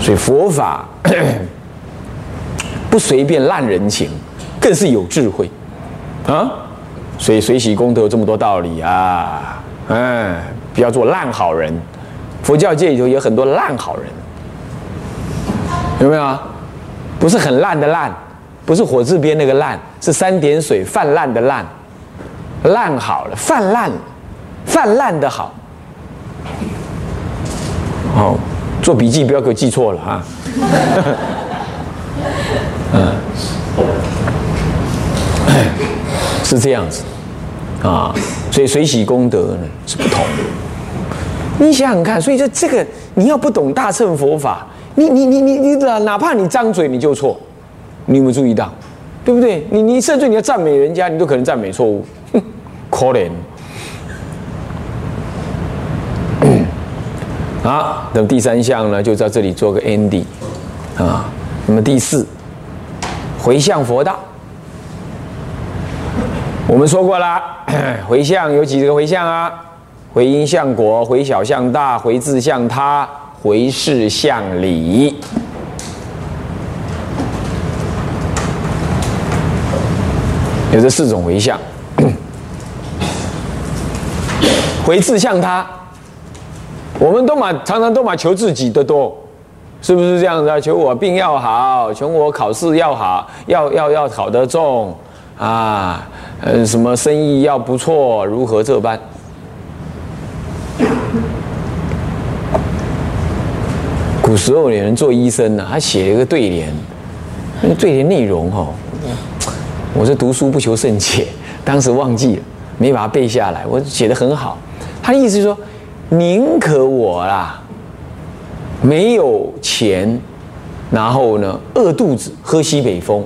所以佛法 不随便烂人情，更是有智慧啊！所以随喜功德有这么多道理啊！嗯，不要做烂好人。佛教界里头有很多烂好人，有没有啊？不是很烂的烂，不是火字边那个烂，是三点水泛滥的烂，烂好了，泛滥，泛滥的好。哦，做笔记不要给我记错了啊！嗯，是这样子啊，所以随喜功德呢是不同的。你想想看，所以这这个你要不懂大乘佛法，你你你你你哪怕你张嘴你就错，你有没有注意到？对不对？你你甚至你要赞美人家，你都可能赞美错误，可怜。啊，那么第三项呢，就在这里做个 ending 啊。那么第四，回向佛道。我们说过了，回向有几个回向啊？回因向果，回小向大，回自向他，回事向理。有这四种回向，回自向他。我们都嘛常常都嘛求自己的多，是不是这样子啊？求我病要好，求我考试要好，要要要考得中啊，嗯，什么生意要不错，如何这般？古时候有人做医生呢，他写了一个对联，那个对联内容哈，我是读书不求甚解，当时忘记了，没把它背下来。我写的很好，他的意思是说。宁可我啦，没有钱，然后呢饿肚子喝西北风，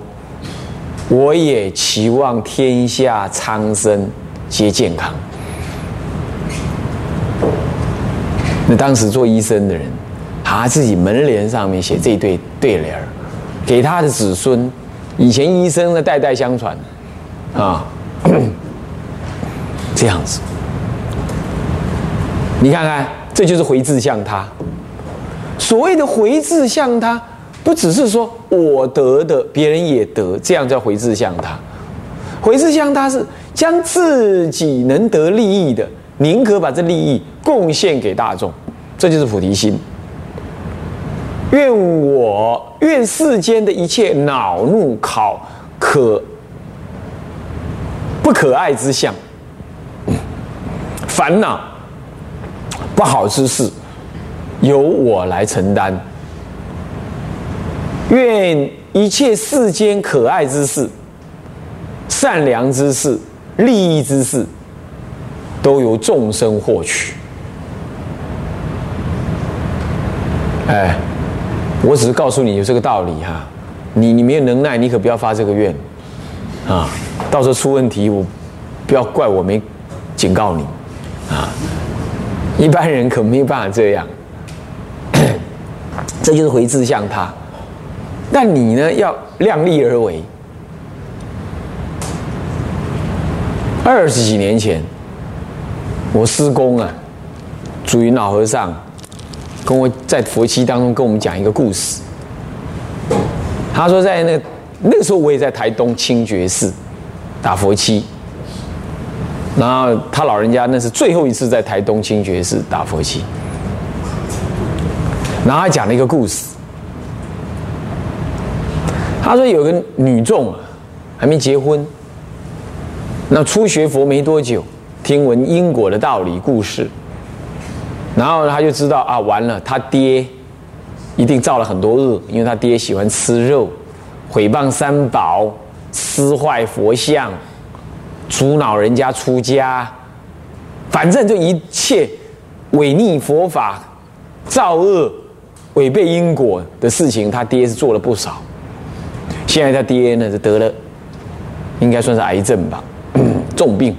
我也期望天下苍生皆健康。那当时做医生的人，他自己门帘上面写这对对联儿，给他的子孙。以前医生呢代代相传，啊，这样子。你看看，这就是回自向他。所谓的回自向他，不只是说我得的，别人也得，这样叫回自向他。回自向他是将自己能得利益的，宁可把这利益贡献给大众，这就是菩提心。愿我愿世间的一切恼怒考可不可爱之相，烦恼。不好之事，由我来承担。愿一切世间可爱之事、善良之事、利益之事，都由众生获取。哎，我只是告诉你有这个道理哈。你你没有能耐，你可不要发这个愿啊！到时候出问题，我不要怪我没警告你。一般人可没有办法这样，这就是回自向他。但你呢，要量力而为。二十几年前，我师公啊，祖云老和尚，跟我在佛期当中跟我们讲一个故事。他说，在那那个时候，我也在台东清觉寺打佛七。然后他老人家那是最后一次在台东清觉寺打佛七，然后还讲了一个故事。他说有个女众啊，还没结婚，那初学佛没多久，听闻因果的道理故事，然后他就知道啊，完了，他爹一定造了很多恶，因为他爹喜欢吃肉，毁谤三宝，撕坏佛像。阻挠人家出家，反正就一切违逆佛法、造恶、违背因果的事情，他爹是做了不少。现在他爹呢，是得了，应该算是癌症吧，重病。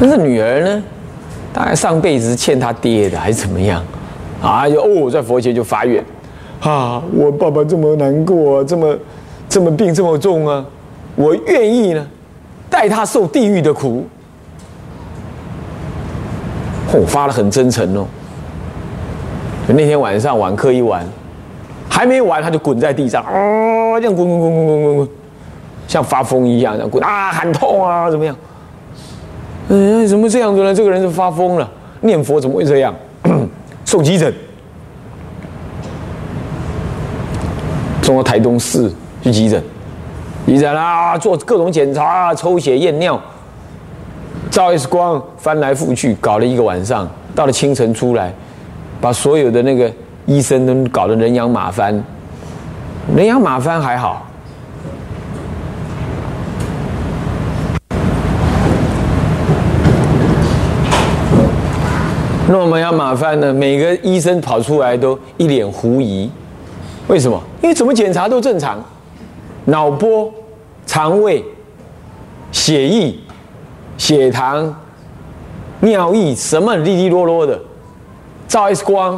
但是女儿呢，大概上辈子欠他爹的，还是怎么样？啊，就哦，在佛前就发愿，啊，我爸爸这么难过，这么这么病这么重啊。我愿意呢，带他受地狱的苦。我发了很真诚哦。那天晚上晚课一完，还没完他就滚在地上，啊，这样滚滚滚滚滚滚滚，像发疯一样这样滚啊，喊痛啊，怎么样？嗯，怎么这样子呢？这个人是发疯了，念佛怎么会这样？送急诊，送到台东市去急诊，急诊啦，做各种检查，抽血验尿，照 X 光，翻来覆去，搞了一个晚上，到了清晨出来，把所有的那个医生都搞得人仰马翻，人仰马翻还好。那我们要麻烦呢？每个医生跑出来都一脸狐疑，为什么？因为怎么检查都正常，脑波、肠胃、血液、血糖、尿液什么滴滴落落的，照 X 光，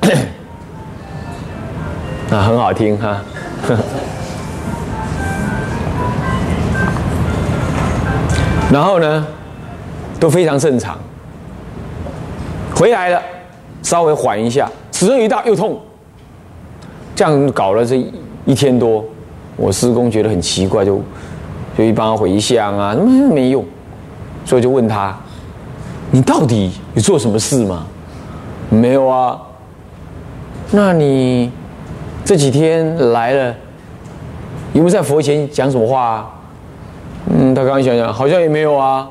啊，很好听哈，然后呢，都非常正常。回来了，稍微缓一下，齿轮一大又痛，这样搞了这一天多，我师公觉得很奇怪，就就一帮回向啊，么没用，所以就问他，你到底有做什么事吗？没有啊，那你这几天来了，有没有在佛前讲什么话啊？嗯，他刚刚想想，好像也没有啊。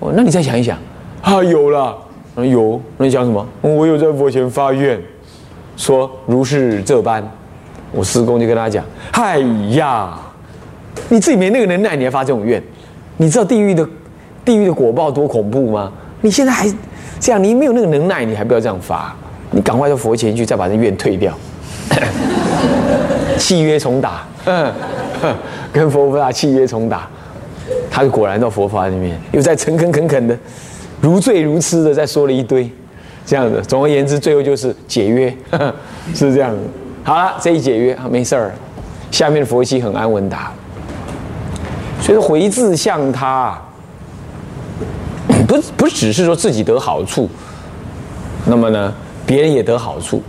哦，那你再想一想，啊，有了。有，那你讲什么？我有在佛前发愿，说如是这般。我师公就跟他讲：“哎呀，你自己没那个能耐，你还发这种愿？你知道地狱的地狱的果报多恐怖吗？你现在还这样，你没有那个能耐，你还不要这样发？你赶快到佛前去，再把这愿退掉，契约重打。嗯，跟佛菩萨契约重打。他就果然到佛法里面，又在诚恳恳恳的。”如醉如痴的在说了一堆，这样子。总而言之，最后就是解约，是这样。好了，这一解约啊没事儿，下面的佛系很安稳打。所以说回自向他，不不只是说自己得好处，那么呢，别人也得好处，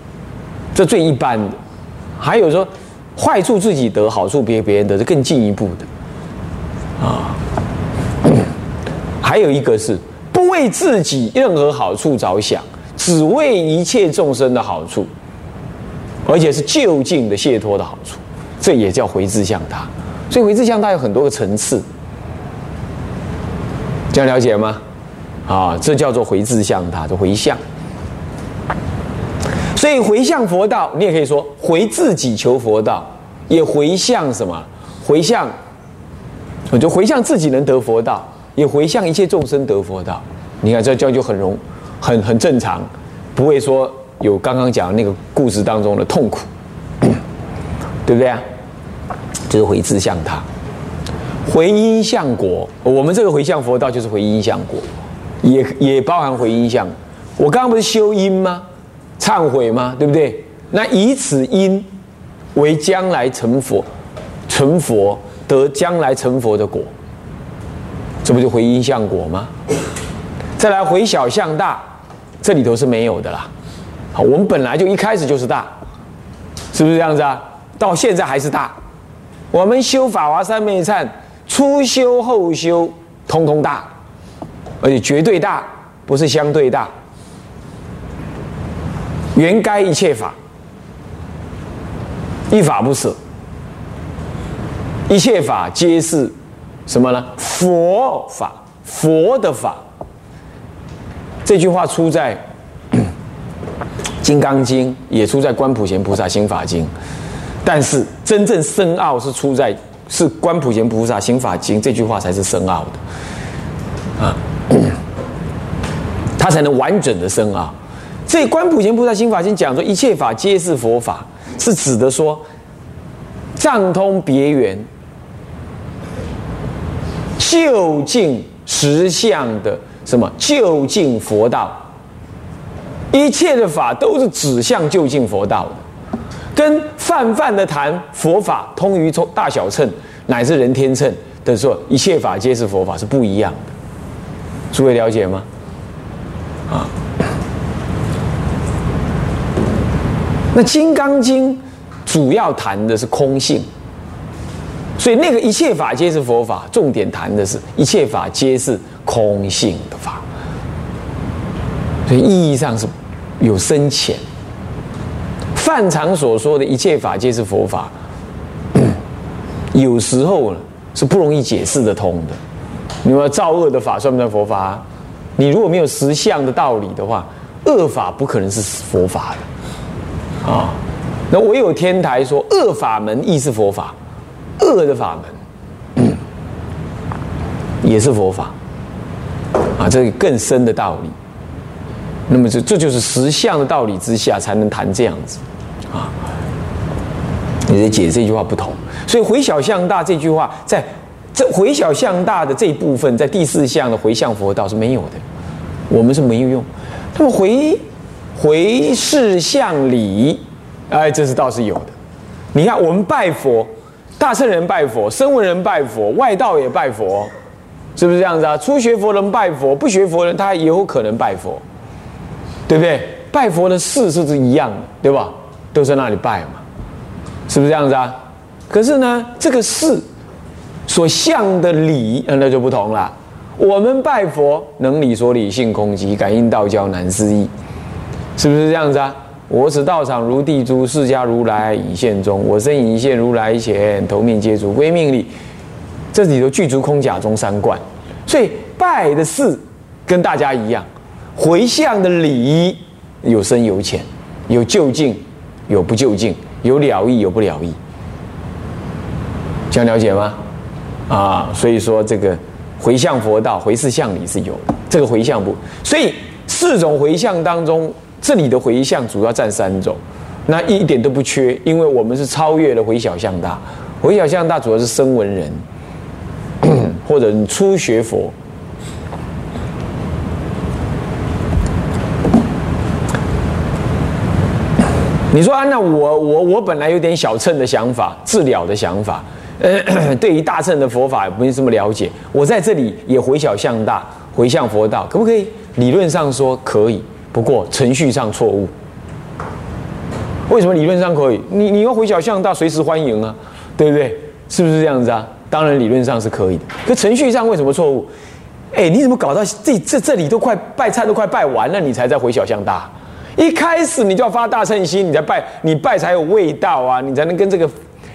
这最一般的。还有说坏处自己得好处，别别人得是更进一步的啊。还有一个是。不为自己任何好处着想，只为一切众生的好处，而且是就近的解脱的好处，这也叫回自向他。所以回自向他有很多个层次，这样了解吗？啊，这叫做回自向他的回向。所以回向佛道，你也可以说回自己求佛道，也回向什么？回向，我就回向自己能得佛道。也回向一切众生得佛道，你看这这样就很容很很正常，不会说有刚刚讲那个故事当中的痛苦，对不对啊？就是回自向他，回因向果。我们这个回向佛道就是回因向果，也也包含回因向。我刚刚不是修因吗？忏悔吗？对不对？那以此因为将来成佛，成佛得将来成佛的果。这不就回因向果吗？再来回小向大，这里头是没有的啦。我们本来就一开始就是大，是不是这样子啊？到现在还是大。我们修法华三昧忏，初修后修，通通大，而且绝对大，不是相对大。原该一切法，一法不舍，一切法皆是。什么呢？佛法，佛的法。这句话出在《金刚经》，也出在《观普贤菩萨心法经》，但是真正深奥是出在是《观普贤菩萨心法经》这句话才是深奥的啊，它才能完整的深奥。这《观普贤菩萨心法经》讲说一切法皆是佛法，是指的说藏通别圆。就近实相的什么就近佛道，一切的法都是指向就近佛道的，跟泛泛的谈佛法通于从大小乘乃至人天乘的说一切法皆是佛法是不一样的，诸位了解吗？啊，那《金刚经》主要谈的是空性，所以那个一切法皆是佛法，重点谈的是一切法皆是空性的法，所以意义上是有深浅。范常所说的一切法皆是佛法，有时候呢是不容易解释得通的。你说造恶的法算不算佛法？你如果没有实相的道理的话，恶法不可能是佛法的啊。那唯有天台说恶法门亦是佛法，恶的法门也是佛法啊，这个更深的道理。那么这这就是实相的道理之下才能谈这样子。啊，你的解这句话不同，所以回小向大这句话，在这回小向大的这一部分，在第四项的回向佛道是没有的，我们是没有用。那么回回事向里，哎，这是倒是有的。你看，我们拜佛，大圣人拜佛，声闻人拜佛，外道也拜佛，是不是这样子啊？初学佛人拜佛，不学佛人他也有可能拜佛，对不对？拜佛的事是不是一样的，对吧？都在那里拜嘛，是不是这样子啊？可是呢，这个事所向的理，那就不同了。我们拜佛能理所理性空寂，感应道交难思议，是不是这样子啊？我此道场如地珠，释迦如来已现中，我身已现如来前，头面皆足归命力。这里头具足空假中三观，所以拜的事跟大家一样，回向的礼有深有浅，有就近。有不就近，有了义，有不了义，这样了解吗？啊，所以说这个回向佛道、回事向理是有，这个回向不，所以四种回向当中，这里的回向主要占三种，那一点都不缺，因为我们是超越了回小向大，回小向大主要是声闻人，或者你初学佛。你说啊，那我我我本来有点小乘的想法，治疗的想法，呃，对于大乘的佛法没这么了解。我在这里也回小向大，回向佛道，可不可以？理论上说可以，不过程序上错误。为什么理论上可以？你你要回小向大，随时欢迎啊，对不对？是不是这样子啊？当然理论上是可以的，可程序上为什么错误？哎，你怎么搞到这这这里都快拜忏都快拜完了，你才在回小向大？一开始你就要发大乘心，你才拜，你拜才有味道啊，你才能跟这个，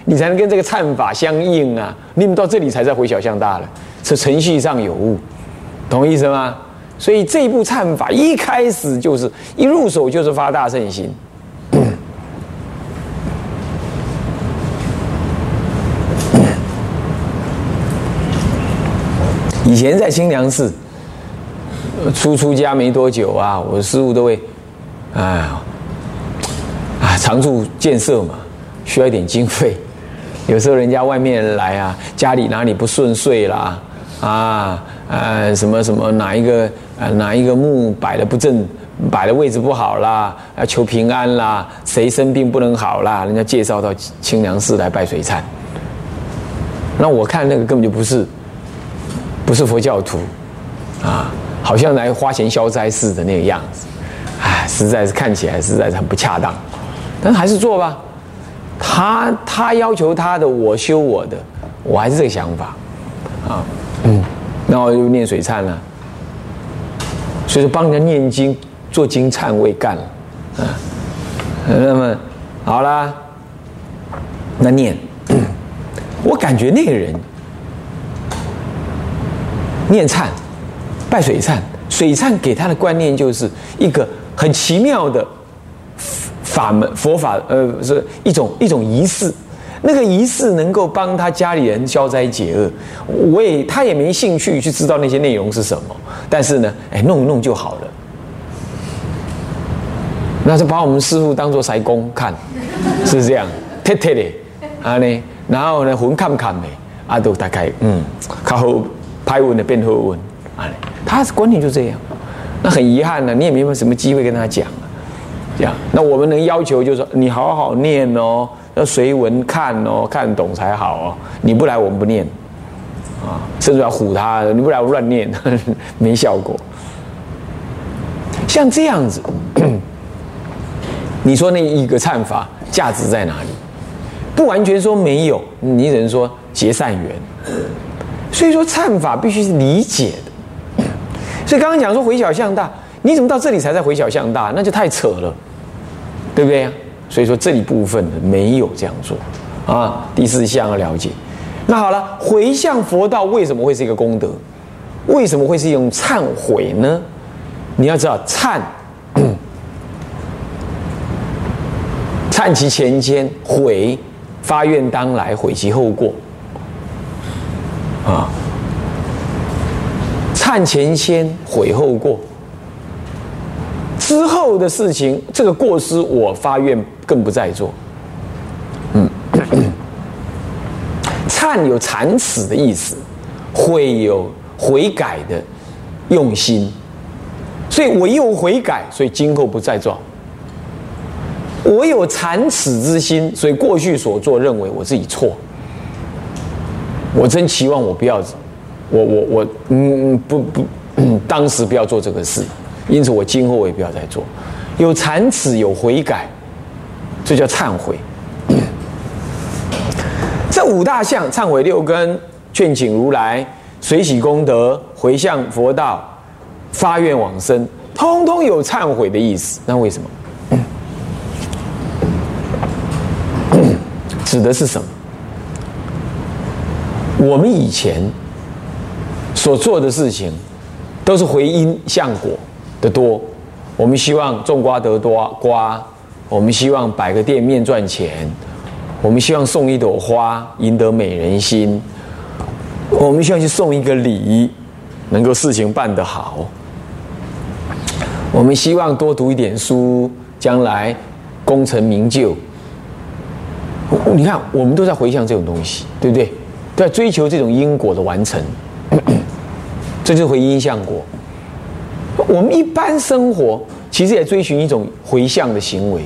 你才能跟这个忏法相应啊。你们到这里才在回小向大了，是程序上有误，懂意思吗？所以这一部忏法一开始就是一入手就是发大乘心。以前在清凉寺，初出家没多久啊，我师傅都会。哎，啊，常住建设嘛，需要一点经费。有时候人家外面来啊，家里哪里不顺遂啦，啊，呃，什么什么哪一个呃哪一个墓摆的不正，摆的位置不好啦，要求平安啦，谁生病不能好啦，人家介绍到清凉寺来拜水忏。那我看那个根本就不是，不是佛教徒，啊，好像来花钱消灾似的那个样子。实在是看起来实在是很不恰当，但还是做吧。他他要求他的，我修我的，我还是这个想法啊。嗯，然后又念水忏了，所以说帮人家念经做经忏位干了啊。那么好啦，那念，我感觉那个人念忏拜水忏，水忏给他的观念就是一个。很奇妙的法门佛法，呃，是一种一种仪式。那个仪式能够帮他家里人消灾解厄。我也他也没兴趣去知道那些内容是什么，但是呢，哎，弄一弄就好了。那是把我们师傅当做塞工看，是这样，贴贴的啊呢。然后呢，魂看不看没？啊，都大概嗯，靠后拍文的变后文啊。他观念就这样。那很遗憾呢，你也没有什么机会跟他讲啊，这样。那我们能要求就是说，你好好念哦，要随文看哦，看懂才好哦。你不来，我们不念，啊，甚至要唬他，你不来我乱念，没效果。像这样子，你说那一个忏法价值在哪里？不完全说没有，你只能说结善缘。所以说忏法必须是理解的。所以刚刚讲说回小向大，你怎么到这里才在回小向大？那就太扯了，对不对呀？所以说这里部分的没有这样做啊。第四项要了解。那好了，回向佛道为什么会是一个功德？为什么会是一种忏悔呢？你要知道忏。忏其前愆，悔发愿当来，悔其后过。啊，忏前先，悔后过。之后的事情，这个过失我发愿更不再做。嗯，忏有惭耻的意思，悔有悔改的用心，所以我有悔改，所以今后不再做。我有惭耻之心，所以过去所做认为我自己错。我真期望我不要，我我我嗯不不，当时不要做这个事，因此我今后我也不要再做。有残耻，有悔改，这叫忏悔。这五大项：忏悔六根、劝请如来、随喜功德、回向佛道、发愿往生，通通有忏悔的意思。那为什么？指的是什么？我们以前所做的事情，都是回因向果的多。我们希望种瓜得多瓜，我们希望摆个店面赚钱，我们希望送一朵花赢得美人心，我们希望去送一个礼，能够事情办得好。我们希望多读一点书，将来功成名就。你看，我们都在回向这种东西，对不对？在追求这种因果的完成，这就是回因向果。我们一般生活其实也追寻一种回向的行为，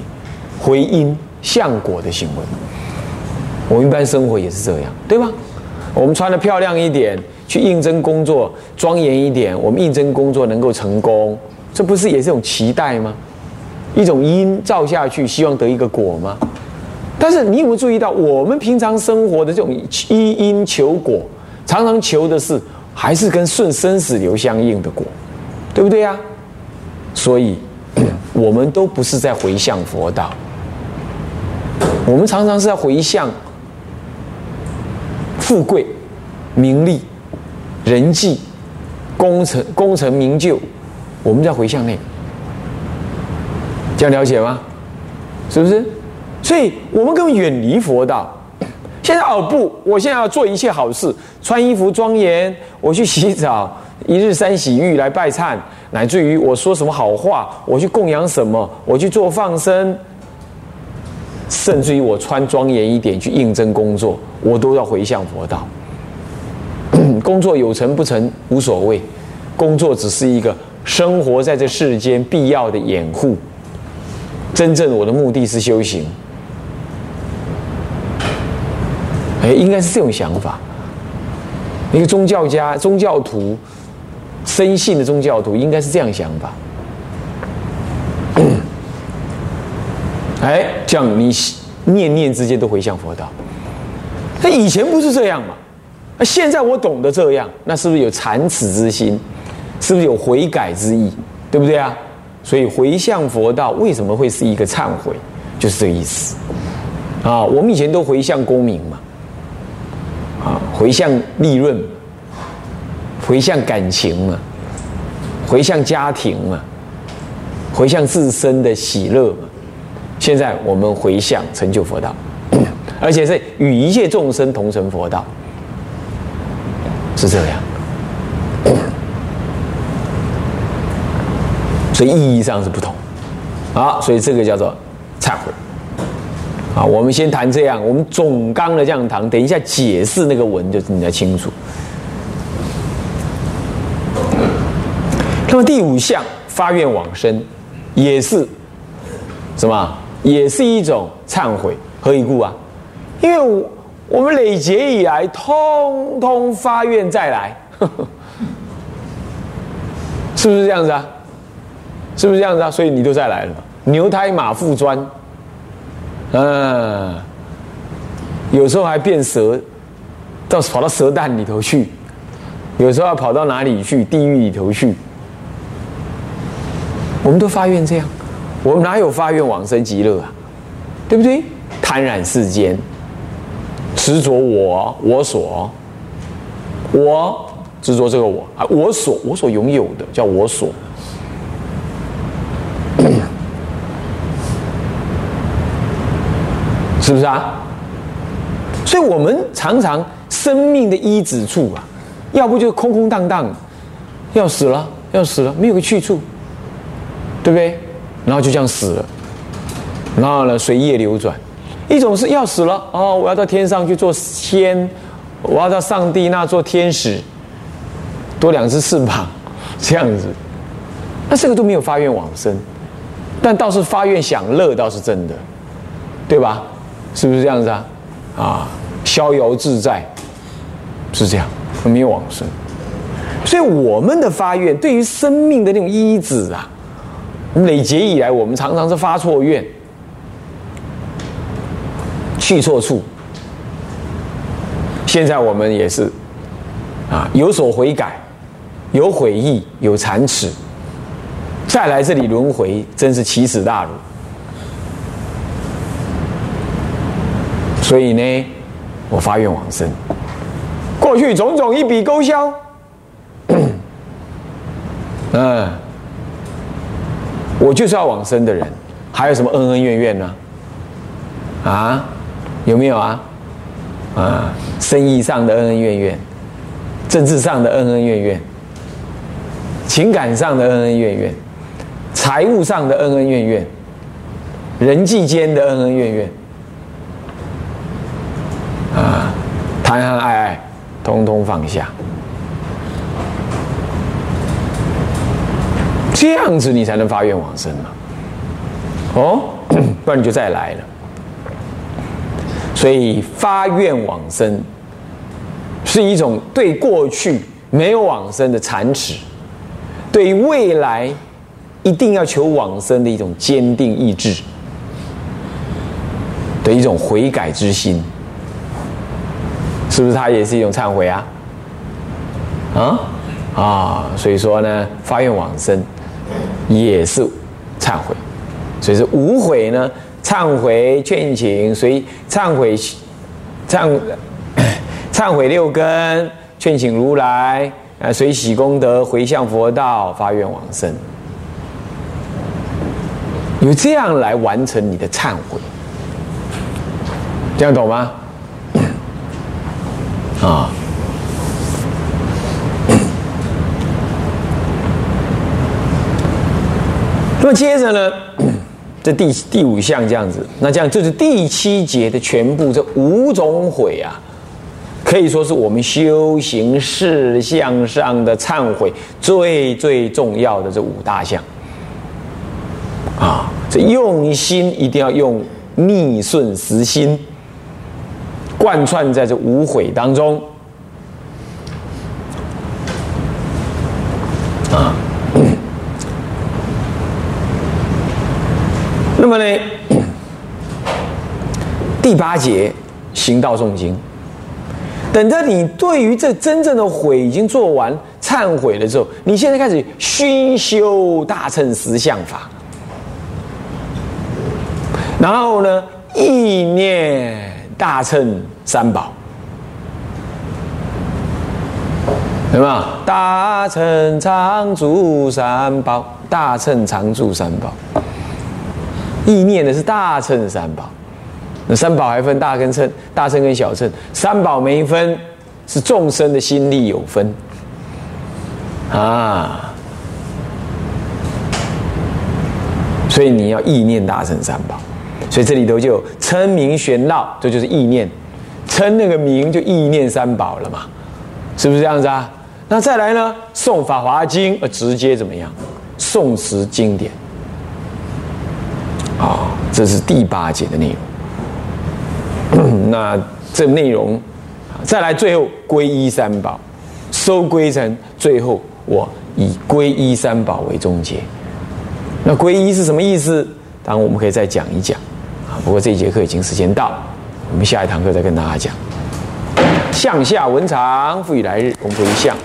回因向果的行为。我们一般生活也是这样，对吧？我们穿的漂亮一点，去应征工作，庄严一点，我们应征工作能够成功，这不是也是一种期待吗？一种因照下去，希望得一个果吗？但是你有没有注意到，我们平常生活的这种依因求果，常常求的是还是跟顺生死流相应的果，对不对呀？所以，我们都不是在回向佛道，我们常常是在回向富贵、名利、人际、功成、功成名就，我们在回向那个，这样了解吗？是不是？所以我们根本远离佛道。现在哦不，我现在要做一切好事，穿衣服庄严，我去洗澡，一日三洗浴来拜忏，乃至于我说什么好话，我去供养什么，我去做放生，甚至于我穿庄严一点去应征工作，我都要回向佛道。工作有成不成无所谓，工作只是一个生活在这世间必要的掩护。真正我的目的是修行。哎，应该是这种想法。一个宗教家、宗教徒、深信的宗教徒，应该是这样想法。哎，这样你念念之间都回向佛道。那以前不是这样嘛？那现在我懂得这样，那是不是有残耻之心？是不是有悔改之意？对不对啊？所以回向佛道为什么会是一个忏悔？就是这个意思。啊，我们以前都回向功名嘛。回向利润，回向感情嘛，回向家庭嘛，回向自身的喜乐嘛。现在我们回向成就佛道，而且是与一切众生同成佛道，是这样。所以意义上是不同。好，所以这个叫做忏悔。啊，我们先谈这样，我们总纲的这样谈，等一下解释那个文就是你才清楚。那么第五项发愿往生，也是什么？也是一种忏悔。何以故啊？因为我我们累劫以来，通通发愿再来，是不是这样子啊？是不是这样子啊？所以你都再来了？牛胎马腹砖，嗯，有时候还变蛇，到跑到蛇蛋里头去，有时候要跑到哪里去？地狱里头去。我们都发愿这样，我们哪有发愿往生极乐啊？对不对？贪染世间，执着我我所，我执着这个我啊，我所我所拥有的叫我所。是不是啊？所以，我们常常生命的依止处啊，要不就空空荡荡，要死了，要死了，没有个去处，对不对？然后就这样死了，然后呢，随业流转。一种是要死了哦，我要到天上去做仙，我要到上帝那做天使，多两只翅膀，这样子。那这个都没有发愿往生，但倒是发愿享乐，倒是真的，对吧？是不是这样子啊？啊，逍遥自在是这样，没有往生。所以我们的发愿，对于生命的那种依止啊，累劫以来，我们常常是发错愿，去错处。现在我们也是啊，有所悔改，有悔意，有残耻，再来这里轮回，真是奇耻大辱。所以呢，我发愿往生。过去种种一笔勾销，嗯，我就是要往生的人，还有什么恩恩怨怨呢？啊，有没有啊？啊，生意上的恩恩怨怨，政治上的恩恩怨怨，情感上的恩恩怨怨，财务上的恩恩怨怨，人际间的恩恩怨怨。谈谈爱爱，通通放下，这样子你才能发愿往生嘛。哦，不然你就再来了。所以发愿往生是一种对过去没有往生的残耻，对未来一定要求往生的一种坚定意志的一种悔改之心。是不是它也是一种忏悔啊？啊啊，所以说呢，发愿往生也是忏悔，所以是无悔呢，忏悔劝请，随忏悔忏 忏悔六根，劝请如来啊，随喜功德回向佛道，发愿往生，有这样来完成你的忏悔，这样懂吗？啊，那么接着呢，这第第五项这样子，那这样就是第七节的全部这五种悔啊，可以说是我们修行事项上的忏悔最最重要的这五大项啊，这用心一定要用逆顺时心。贯穿在这无悔当中啊。那么呢，第八节行道诵经，等着你对于这真正的悔已经做完忏悔了之后，你现在开始熏修大乘十相法，然后呢，意念。大乘三宝，对吧？大乘常住三宝，大乘常住三宝。意念的是大乘三宝，那三宝还分大跟乘，大乘跟小乘，三宝没分，是众生的心力有分啊。所以你要意念大乘三宝。所以这里头就称名玄闹，这就是意念，称那个名就意念三宝了嘛，是不是这样子啊？那再来呢？诵法华经，呃，直接怎么样？诵持经典，啊，这是第八节的内容。那这内容，再来最后皈依三宝，收归成最后我以皈依三宝为终结。那皈依是什么意思？当然我们可以再讲一讲。不过这一节课已经时间到，我们下一堂课再跟大家讲。向下文长，复以来日，功夫一向，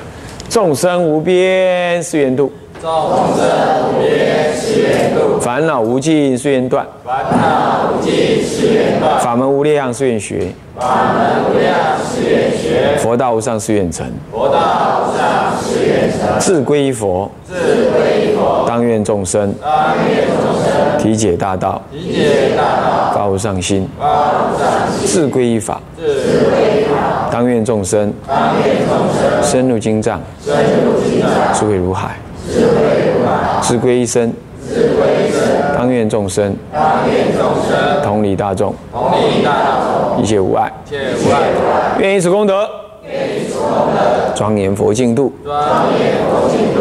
众生无边誓愿度。众生无边誓愿度，烦恼无尽誓愿断，烦恼无尽誓愿断，法门无量誓愿学，法门无量誓愿学，佛道无上誓愿成，佛道无上誓愿成，自归佛，自归当愿众生当愿众生体解大道，体解大道，发无上心，发无上心，自归依法，自归依法，当愿众生当愿众生深入经藏，深入经藏，智慧如海，智慧如海，自归一生，自归依生，当愿众生当愿众生同理大众，同理大道，一切无碍，切无碍，愿以此功德，庄严佛净土，庄严佛净土，